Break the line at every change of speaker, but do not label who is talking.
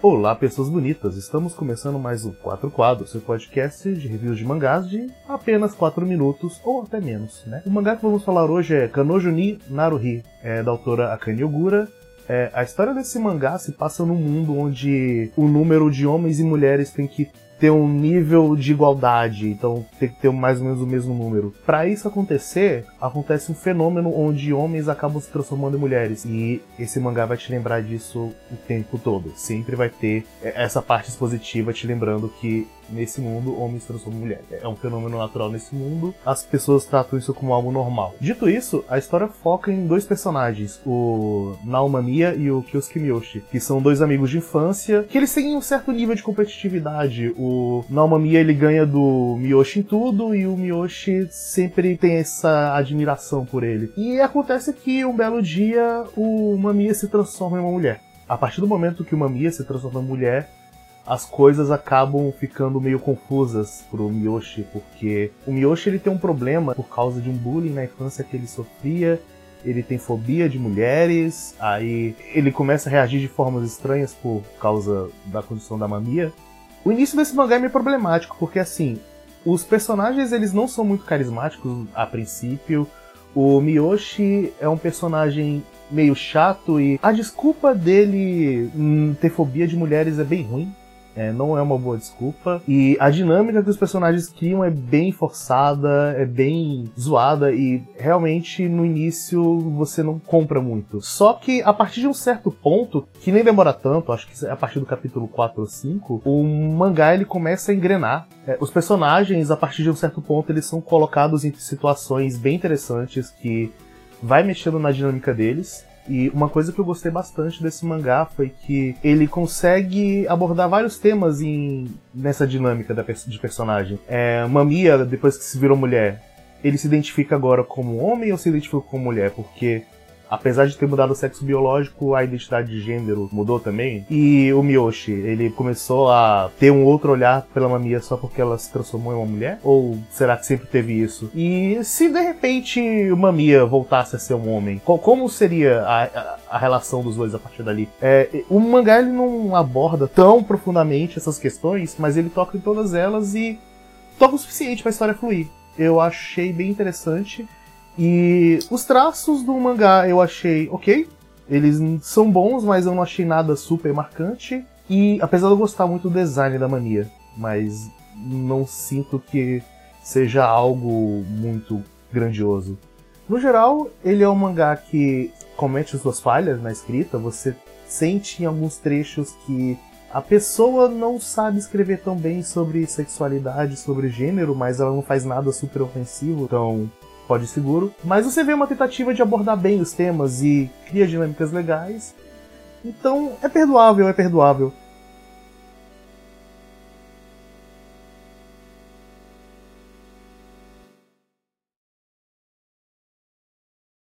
Olá, pessoas bonitas! Estamos começando mais um 4 Quadros, seu podcast de reviews de mangás de apenas 4 minutos ou até menos, né? O mangá que vamos falar hoje é Kanojo ni Naruhi, é da autora Akane Ogura. É, a história desse mangá se passa num mundo onde o número de homens e mulheres tem que ter um nível de igualdade, então tem que ter mais ou menos o mesmo número. Para isso acontecer, acontece um fenômeno onde homens acabam se transformando em mulheres e esse mangá vai te lembrar disso o tempo todo. Sempre vai ter essa parte expositiva te lembrando que nesse mundo, homens transformam em mulheres. É um fenômeno natural nesse mundo, as pessoas tratam isso como algo normal. Dito isso, a história foca em dois personagens, o Naomania e o Kyosuke Miyoshi, que são dois amigos de infância, que eles têm um certo nível de competitividade. O Naomania ele ganha do Miyoshi em tudo e o Miyoshi sempre tem essa admiração por ele. E acontece que um belo dia o Mamiya se transforma em uma mulher. A partir do momento que o Mamiya se transforma em mulher, as coisas acabam ficando meio confusas pro Miyoshi, porque o Miyoshi ele tem um problema por causa de um bullying na infância que ele sofria. Ele tem fobia de mulheres, aí ele começa a reagir de formas estranhas por causa da condição da mamia. O início desse mangá é meio problemático, porque assim, os personagens eles não são muito carismáticos a princípio. O Miyoshi é um personagem meio chato e a desculpa dele hum, ter fobia de mulheres é bem ruim. É, não é uma boa desculpa. E a dinâmica que os personagens criam é bem forçada, é bem zoada e realmente no início você não compra muito. Só que a partir de um certo ponto, que nem demora tanto, acho que é a partir do capítulo 4 ou 5, o mangá ele começa a engrenar. É, os personagens, a partir de um certo ponto, eles são colocados em situações bem interessantes que vai mexendo na dinâmica deles. E uma coisa que eu gostei bastante desse mangá foi que ele consegue abordar vários temas em, nessa dinâmica da, de personagem. É, Mamia, depois que se virou mulher, ele se identifica agora como homem ou se identifica como mulher? Porque apesar de ter mudado o sexo biológico, a identidade de gênero mudou também. E o Miyoshi, ele começou a ter um outro olhar pela Mamia só porque ela se transformou em uma mulher? Ou será que sempre teve isso? E se de repente o Mamia voltasse a ser um homem, como seria a, a, a relação dos dois a partir dali? É, o mangá ele não aborda tão profundamente essas questões, mas ele toca em todas elas e toca o suficiente para a história fluir. Eu achei bem interessante. E os traços do mangá eu achei ok. Eles são bons, mas eu não achei nada super marcante. E apesar de eu gostar muito do design da mania, mas não sinto que seja algo muito grandioso. No geral, ele é um mangá que comete suas falhas na escrita. Você sente em alguns trechos que a pessoa não sabe escrever tão bem sobre sexualidade, sobre gênero, mas ela não faz nada super ofensivo. Então, pode seguro. Mas você vê uma tentativa de abordar bem os temas e cria dinâmicas legais. Então é perdoável, é perdoável.